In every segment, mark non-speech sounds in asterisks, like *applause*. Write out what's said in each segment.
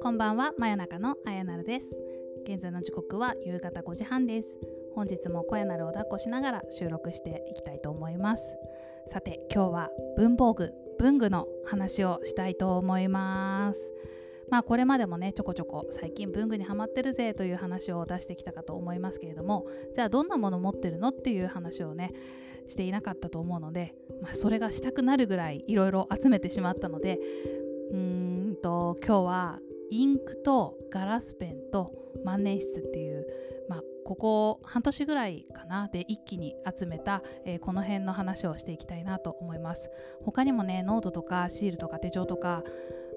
こんばんは真夜中のあやなるです。現在の時刻は夕方5時半です。本日も声なるを抱っこしながら収録していきたいと思います。さて今日は文房具文具の話をしたいと思います。まあこれまでもねちょこちょこ最近文具にハマってるぜという話を出してきたかと思いますけれどもじゃあどんなもの持ってるのっていう話をねしていなかったと思うので、まあ、それがしたくなるぐらいいろいろ集めてしまったのでうんと今日はインクとガラスペンと万年筆っていう、まあ、ここ半年ぐらいかなで一気に集めた、えー、この辺の話をしていきたいなと思います。他にもねノートとかシールとか手帳とか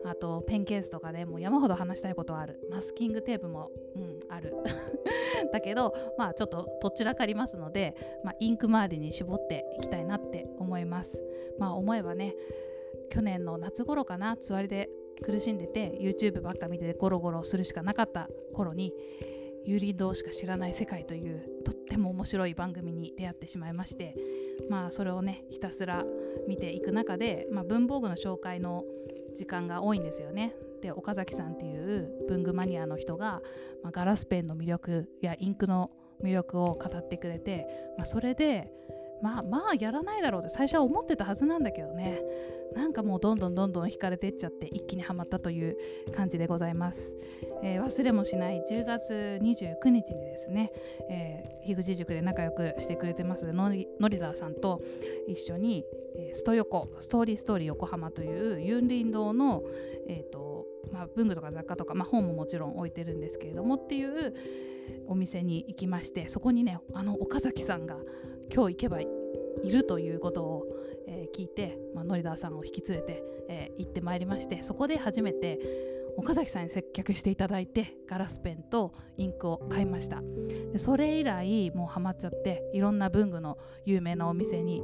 あとペンケースとかでもう山ほど話したいことはある。マスキングテープも、うん、ある。*laughs* だけどまあちょっととっ散らかりますので、まあ、インク周りに絞っていきたいなって思いますまあ思えばね去年の夏頃かなつわりで苦しんでて YouTube ばっか見てゴロゴロするしかなかった頃に有林堂しか知らない世界というとっても面白い番組に出会ってしまいましてまあそれをねひたすら見ていく中で、まあ、文房具の紹介の時間が多いんですよね。で岡崎さんっていう文具マニアの人が、まあ、ガラスペンの魅力やインクの魅力を語ってくれて、まあ、それでまあまあやらないだろうって最初は思ってたはずなんだけどね。なんかもうどんどんどんどん惹かれてっちゃって一気にはまったという感じでございます、えー、忘れもしない10月29日にですね、えー、樋口塾で仲良くしてくれてますのりのりだーさんと一緒に、えー、スト横ストーリーストーリー横浜というユンリン堂の、えーとまあ、文具とか雑貨とか、まあ、本ももちろん置いてるんですけれどもっていうお店に行きましてそこにねあの岡崎さんが今日行けばいるということを、えー、聞いて、まあ、ノリダーさんを引き連れて、えー、行ってまいりましてそこで初めて岡崎さんに接客していただいてガラスペンとインクを買いました。でそれ以来もうハマっちゃっていろんな文具の有名なお店に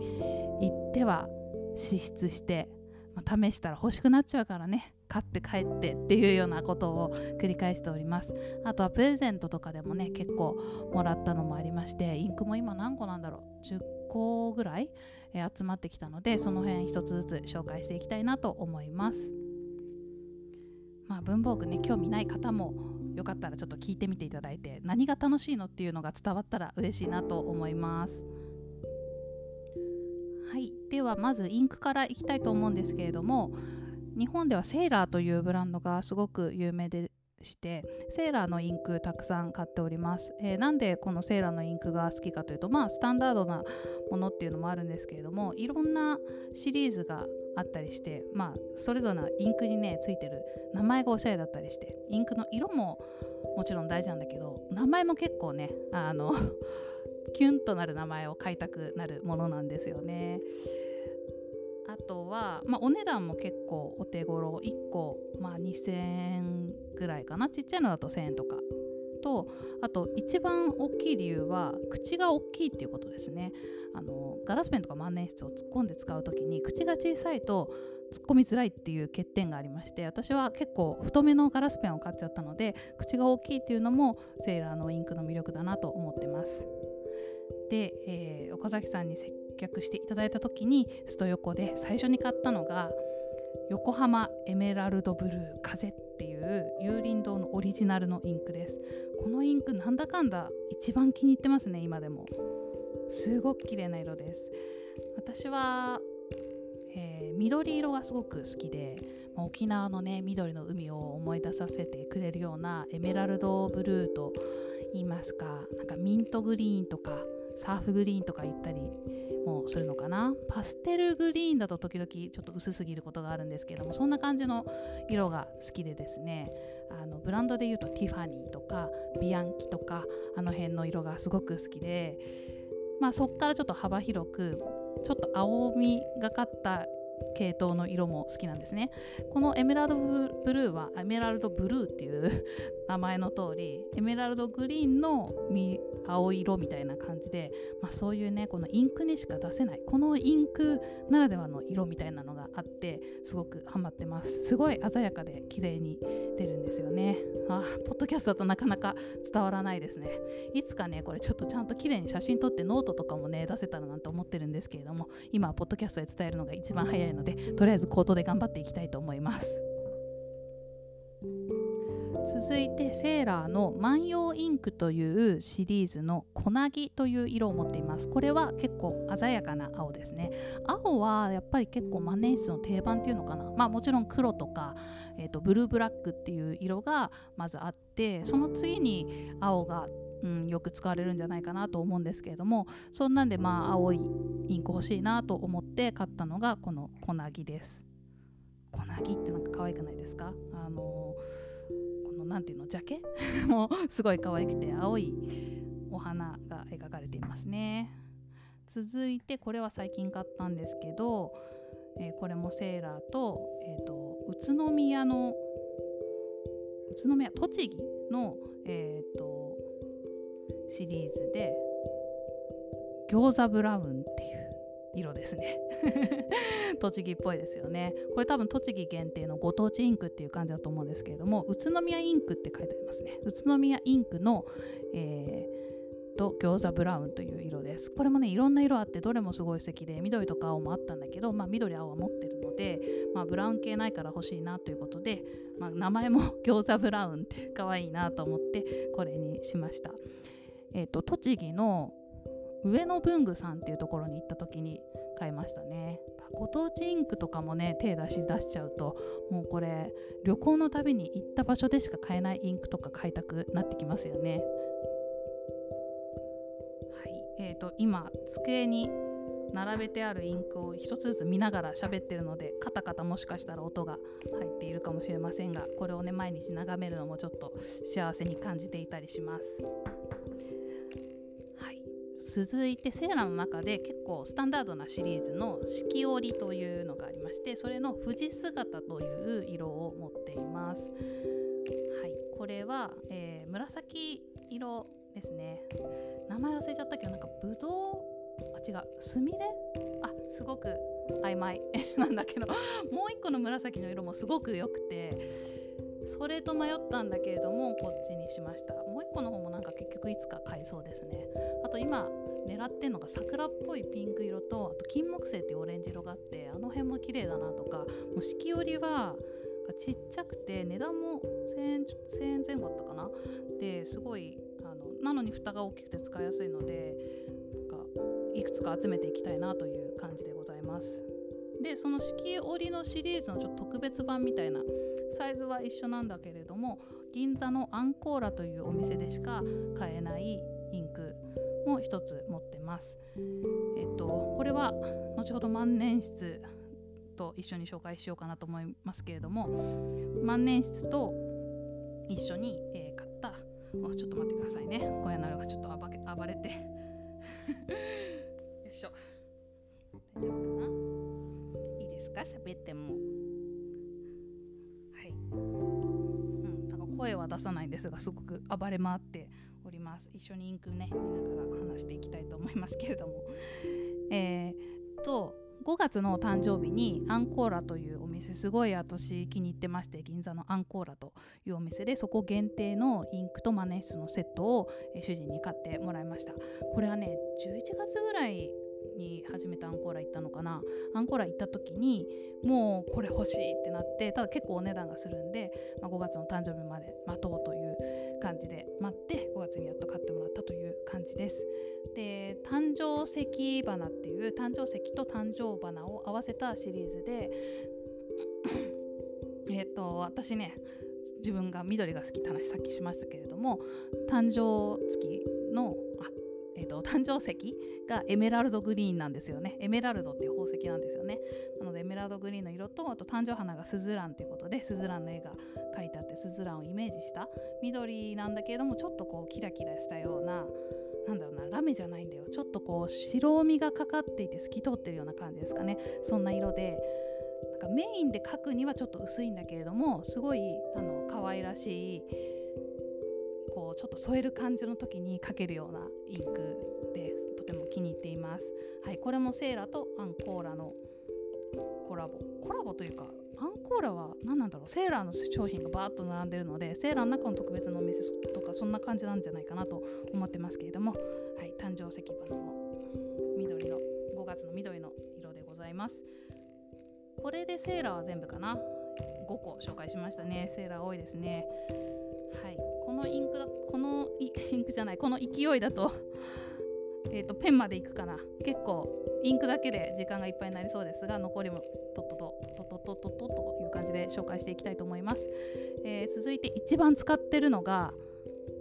行っては支出して、まあ、試したら欲しくなっちゃうからね。買って帰ってっていうようなことを繰り返しております。あとはプレゼントとかでもね結構もらったのもありましてインクも今何個なんだろう？10個ぐらい、えー、集まってきたのでその辺一つずつ紹介していきたいなと思います。まあ文房具ね興味ない方もよかったらちょっと聞いてみていただいて何が楽しいのっていうのが伝わったら嬉しいなと思います。はい。ではまずインクからいきたいと思うんですけれども日本ではセーラーというブランドがすごく有名でしてセーラーのインクたくさん買っております、えー、なんでこのセーラーのインクが好きかというとまあスタンダードなものっていうのもあるんですけれどもいろんなシリーズがあったりしてまあそれぞれのインクにねついてる名前がおしゃれだったりしてインクの色ももちろん大事なんだけど名前も結構ねあのキュンとなる名前を買いたくなるものなんですよね。あとは、まあ、お値段も結構お手頃。1個、まあ、2000円ぐらいかな。ちっちゃいのだと1000円とか。とあと一番大きい理由は口が大きいっていうことですね。あのガラスペンとか万年筆を突っ込んで使う時に口が小さいと突っ込みづらいっていう欠点がありまして私は結構太めのガラスペンを買っちゃったので口が大きいっていうのもセーラーのインクの魅力だなと思ってます。で、えー、岡崎さんに接客していただいた時にスト横で最初に買ったのが横浜エメラルドブルー風っていう有林堂のオリジナルのインクです。このインクなんだかんだ一番気に入ってますね今でも。すごく綺麗な色です。私は、えー、緑色がすごく好きで、沖縄のね緑の海を思い出させてくれるようなエメラルドブルーと言いますかなんかミントグリーンとかサーフグリーンとか言ったりもするのかな？パステルグリーンだと時々ちょっと薄すぎることがあるんですけどもそんな感じの色が好きでですね。あのブランドで言うとティファニーとかビアンキとかあの辺の色がすごく好きでまあそっからちょっと幅広くちょっと青みがかった系統の色も好きなんですね。このエメラルドブルーはエメラルドブルーっていう名前の通りエメラルドグリーンの青色みたいな感じで、まあ、そういうねこのインクにしか出せないこのインクならではの色みたいなのがあってすごくハマってます。すごい鮮やかで綺麗に出るんですよね。あポッドキャストだとなかなか伝わらないですね。いつかねこれちょっとちゃんと綺麗に写真撮ってノートとかもね出せたらなんて思ってるんですけれども今はポッドキャストで伝えるのが一番早いのでとりあえず口頭で頑張っていきたいと思います。続いてセーラーの万葉インクというシリーズの小なぎという色を持っています。これは結構鮮やかな青ですね。青はやっぱり結構万年筆の定番っていうのかな。まあもちろん黒とか、えーと、ブルーブラックっていう色がまずあってその次に青がうん、よく使われるんじゃないかなと思うんですけれどもそんなんでまあ青いインク欲しいなと思って買ったのがこの小なぎです。小なぎってなんか可愛くないですか？あのー何ていうのジャケ？*laughs* もすごい可愛くて青いお花が描かれていますね。続いてこれは最近買ったんですけど、えー、これもセーラーと,、えーと、宇都宮の宇都宮栃木の、えーとシリーズで餃子ブラウンっていう色ですね。*laughs* 栃木っぽいですよね。これ多分栃木限定のご当地インクっていう感じだと思うんですけれども宇都宮インクって書いてありますね。宇都宮インクの、えー、と餃子ブラウンという色です。これもねいろんな色あってどれもすごい素敵で緑とか青もあったんだけど、まあ、緑青は持ってるので、まあ、ブラウン系ないから欲しいなということで、まあ、名前も *laughs* 餃子ブラウンって可愛いなと思ってこれにしました。えっ、ー、と栃木の上野文具さんっていうところに行った時に買いましたね。ご当地インクとかもね手出し出しちゃうともうこれ旅行のたびに行った場所でしか買えないインクとか買いたくなってきますよね。はい。えーと、今机に並べてあるインクを一つずつ見ながら喋ってるのでカタカタもしかしたら音が入っているかもしれませんがこれをね毎日眺めるのもちょっと幸せに感じていたりします。続いてセーラの中で結構スタンダードなシリーズの四季折というのがありましてそれの富士姿という色を持っています。はい、これは、えー、紫色ですね。名前忘れちゃったけどなんかぶどうあ違うすみれあすごく曖昧。*laughs* なんだけどもう一個の紫の色もすごく良くてそれと迷ったんだけれどもこっちにしました。もう一個の方もなんか結局いつか買いそうですね。あと今狙ってんのが桜っぽいピンク色とあと金木犀っていうオレンジ色があってあの辺も綺麗だなとかもう四季折はちっちゃくて値段も1000円 ,1000 円前後あったかなですごいあのなのに蓋が大きくて使いやすいのでなんかいくつか集めていきたいなという感じでございますでその四季折のシリーズのちょっと特別版みたいなサイズは一緒なんだけれども銀座のアンコーラというお店でしか買えないも一つ持ってます。えっとこれは後ほど万年筆と一緒に紹介しようかなと思いますけれども万年筆と一緒に、えー、買った。おちょっと待ってくださいね。小屋なるがちょっと暴け暴れて。*laughs* よいしょ。大丈夫かな？いいですか？喋っても。はい、うん、なんか声は出さないんですがすごく暴れ回ってます。一緒にインクね見ながら話していきたいと思いますけれども。*laughs* えー、と5月の誕生日にアンコーラというお店すごい私気に入ってまして銀座のアンコーラというお店でそこ限定のインクとマネースのセットを主人に買ってもらいました。これはね11月ぐらいに初めてアンコーラ行ったのかな。アンコーラ行った時にもうこれ欲しいってなってただ結構お値段がするんで、まあ、5月の誕生日まで待とうという感じで待って5月にやっと買ってもらったという感じです。で誕生石花っていう誕生石と誕生花を合わせたシリーズで *coughs* えっと私ね自分が緑が好きって話さっきしましたけれども誕生月のえーと、誕生石がエメラルドグリーンなんですよね。エメラルドっていう宝石なんですよね。なのでエメラルドグリーンの色とあと誕生花がスズランということでスズランの絵が描いてあってスズランをイメージした。緑なんだけれどもちょっとこうキラキラしたようななんだろうなラメじゃないんだよ。ちょっとこう白みがかかっていて透き通ってるような感じですかね。そんな色でなんかメインで描くにはちょっと薄いんだけれどもすごいあの可愛らしいちょっと添える感じの時に書けるようなインクでとても気に入っています。はい、これもセーラとアンコーラのコラボ。コラボというかアンコーラは何なんだろう？セーラーの商品がバーッと並んでるのでセーラーの中の特別なお店とかそんな感じなんじゃないかなと思ってますけれども、はい、誕生石花の緑の5月の緑の色でございます。これでセーラーは全部かな？5個紹介しましたね。セーラー多いですね。はいこのインクだこのインクじゃないこの勢いだと *laughs* えーと、ペンまでいくかな。結構インクだけで時間がいっぱいになりそうですが残りもとっとととっととととという感じで紹介していきたいと思います、えー、続いて一番使ってるのが、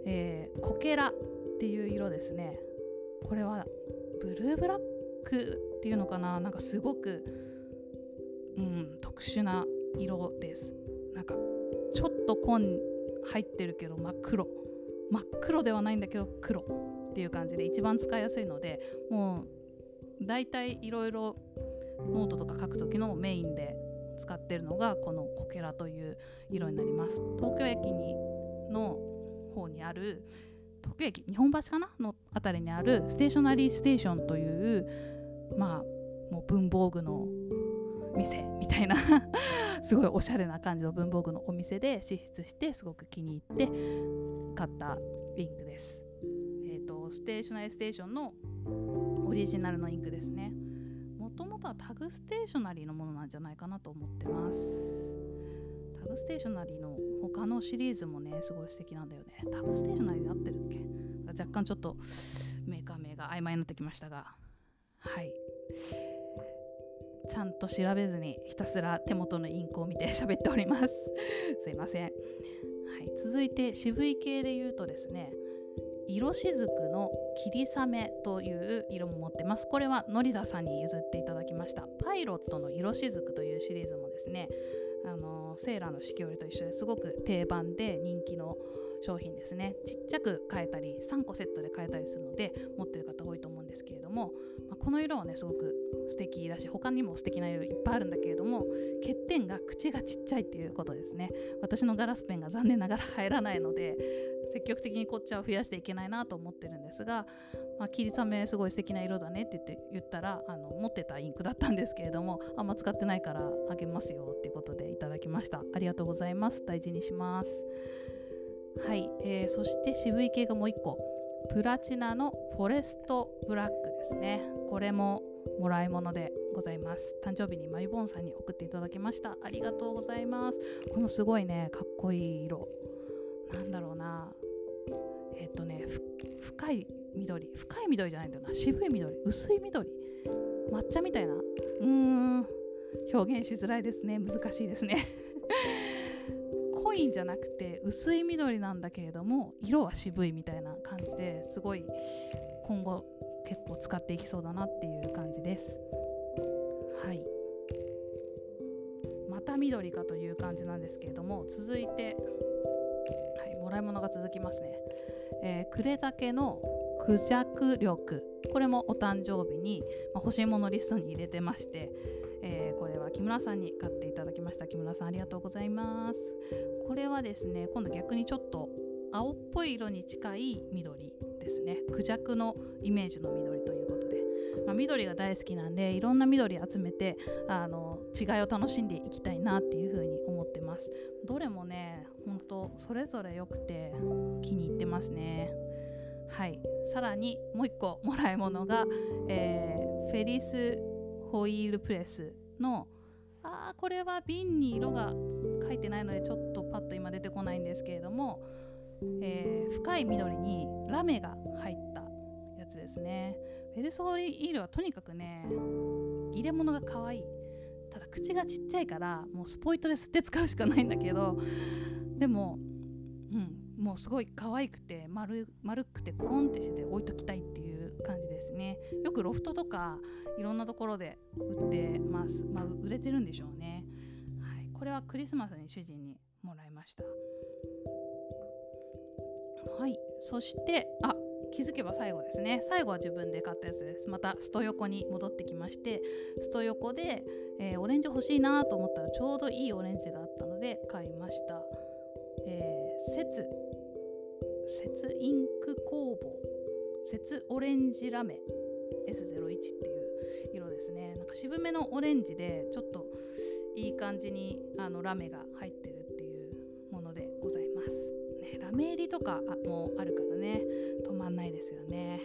えー、コケラっていう色ですね。これはブルーブラックっていうのかな。なんかすごく、うん、特殊な色です。なんかちょっと紺入ってるけど真っ黒。真っ黒ではないんだけど黒っていう感じで一番使いやすいのでもう大体いろいろノートとか書く時のメインで使ってるのがこのコケラという色になります。東京駅にの方にある東京駅日本橋かなの辺りにあるステーショナリーステーションというまあもう文房具の店みたいな。*laughs* すごいおしゃれな感じの文房具のお店で支出してすごく気に入って買ったインクです。えー、とステーショナリーステーションのオリジナルのインクですね。もともとはタグステーショナリーのものなんじゃないかなと思ってます。タグステーショナリーの他のシリーズもねすごい素敵なんだよね。タグステーショナリーで合ってるっけ？若干ちょっとメーカー名が曖昧になってきましたが。はい。ちゃんと調べずにひたすら手元のインクを見て喋っております。*laughs* すいません、はい、続いて渋い系で言うとですね色しずくの霧雨という色も持ってます。これはノリダさんに譲っていただきました。パイロットの色しずくというシリーズもですねあのセーラーの四季折と一緒ですごく定番で人気の商品ですね。ちっちゃく買えたり3個セットで買えたりするので持ってる方多いと思うんですけれども、まあ、この色はねすごく素敵だし他にも素敵な色いっぱいあるんだけれども欠点が口がちっちゃいっていうことですね。私のガラスペンが残念ながら入らないので積極的にこっちは増やしていけないなと思ってるんですが、まあ、霧雨すごい素敵な色だねって言って言ったらあの持ってたインクだったんですけれどもあんま使ってないからあげますよっていうことでいただきました。ありがとうございます。大事にします。はい、えー、そして渋い系がもう1個。プラチナのフォレストブラックですね。これももらい物でございます。誕生日にマイボンさんに送っていただきました。ありがとうございます。このすごいねかっこいい色。なんだろうな。えっとね深い緑。深い緑じゃないんだよな。渋い緑。薄い緑。抹茶みたいな。うーん。表現しづらいですね。難しいですね。*laughs* 濃いんじゃなくて薄い緑なんだけれども色は渋いみたいな感じですごい今後結構使っていきそうだなっていう感じです。はい。また緑かという感じなんですけれども続いてはいもらい物が続きますね。えー、呉竹のクジャク力これもお誕生日に、まあ、欲しいものリストに入れてまして、えー、これは木村さんに買っていた木村さんありがとうございます。これはですね今度逆にちょっと青っぽい色に近い緑ですね。クジャクのイメージの緑ということで、まあ、緑が大好きなんでいろんな緑集めてあの違いを楽しんでいきたいなっていうふうに思ってます。どれもね本当それぞれ良くて気に入ってますね。はい。さらにもう一個もらい物が、えー、フェリスホイールプレスのこれは瓶に色が書いてないのでちょっとパッと今出てこないんですけれども、えー、深い緑にラメが入ったやつですね。フェリスホイールはとにかくね入れ物が可愛い。ただ口がちっちゃいからもうスポイトで吸って使うしかないんだけどでもうんもうすごい可愛くて丸丸くてコロンってしてて置いときたいっていう感じですね。よくロフトとかいろんなところで売ってます、まあ、売れてるんでしょうね、はい、これはクリスマスに主人にもらいました。はい。そしてあ気づけば最後ですね。最後は自分で買ったやつです。またスト横に戻ってきましてスト横で、えー、オレンジ欲しいなと思ったらちょうどいいオレンジがあったので買いました、えー、節節インク工房節オレンジラメ S01 っていう色ですね。なんか渋めのオレンジでちょっといい感じにあのラメが入ってるっていうものでございます、ね、ラメ入りとかもあるからね止まんないですよね。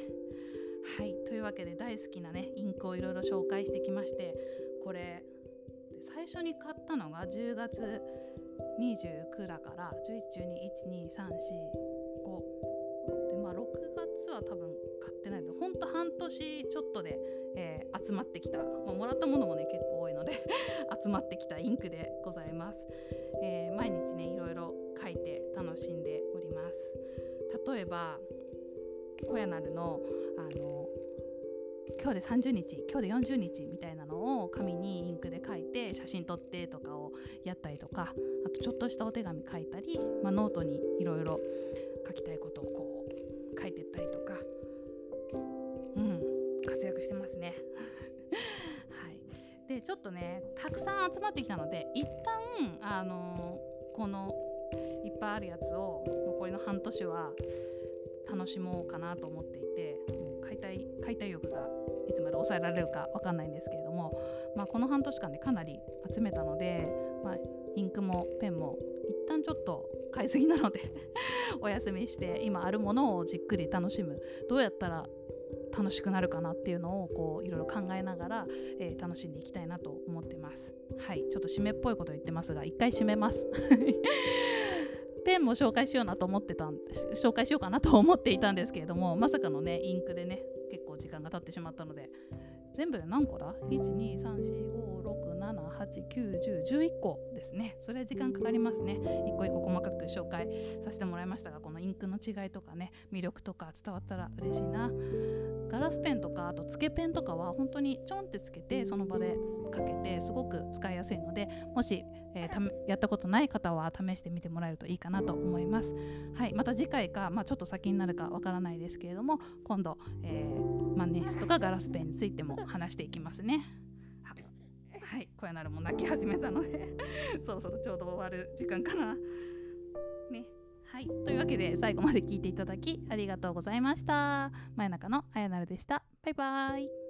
はいというわけで大好きなねインクをいろいろ紹介してきましてこれ最初に買ったのが10月29だから11、12、1、2、3、4、5年ちょっとで、えー、集まってきた、まあ、もらったものもね結構多いので *laughs* 集まってきたインクでございます、えー、毎日ねいろいろ書いて楽しんでおります。例えば小屋なるのあの今日で30日今日で40日みたいなのを紙にインクで書いて写真撮ってとかをやったりとかあとちょっとしたお手紙書いたり、まあ、ノートにいろいろ書きたいことをこう書いてったりとかちょっとねたくさん集まってきたので一旦あのー、このいっぱいあるやつを残りの半年は楽しもうかなと思っていて解体解体欲がいつまで抑えられるか分かんないんですけれども、まあ、この半年間でかなり集めたので、まあ、インクもペンも一旦ちょっと買いすぎなので *laughs* お休みして今あるものをじっくり楽しむ。どうやったら楽しくなるかなっていうのをこういろいろ考えながら、えー、楽しんでいきたいなと思ってます。はい。ちょっと締めっぽいこと言ってますが一回締めます。*laughs* ペンも紹介しようなと思ってたんです。紹介しようかなと思っていたんですけれどもまさかのねインクでね結構時間が経ってしまったので。全部で何個だ ?12345 7891011個ですね。それ時間かかりますね。一個一個細かく紹介させてもらいましたがこのインクの違いとかね魅力とか伝わったら嬉しいな。ガラスペンとかあとつけペンとかは本当にちょんってつけてその場でかけてすごく使いやすいのでもし、えー、やったことない方は試してみてもらえるといいかなと思います。はいまた次回か、まあ、ちょっと先になるかわからないですけれども今度、えー、万年筆とかガラスペンについても話していきますね。はい小屋なるも泣き始めたので *laughs* そろそろちょうど終わる時間かなねはい、というわけで最後まで聞いていただきありがとうございました。真夜中のあやなるでした。バイバーイ。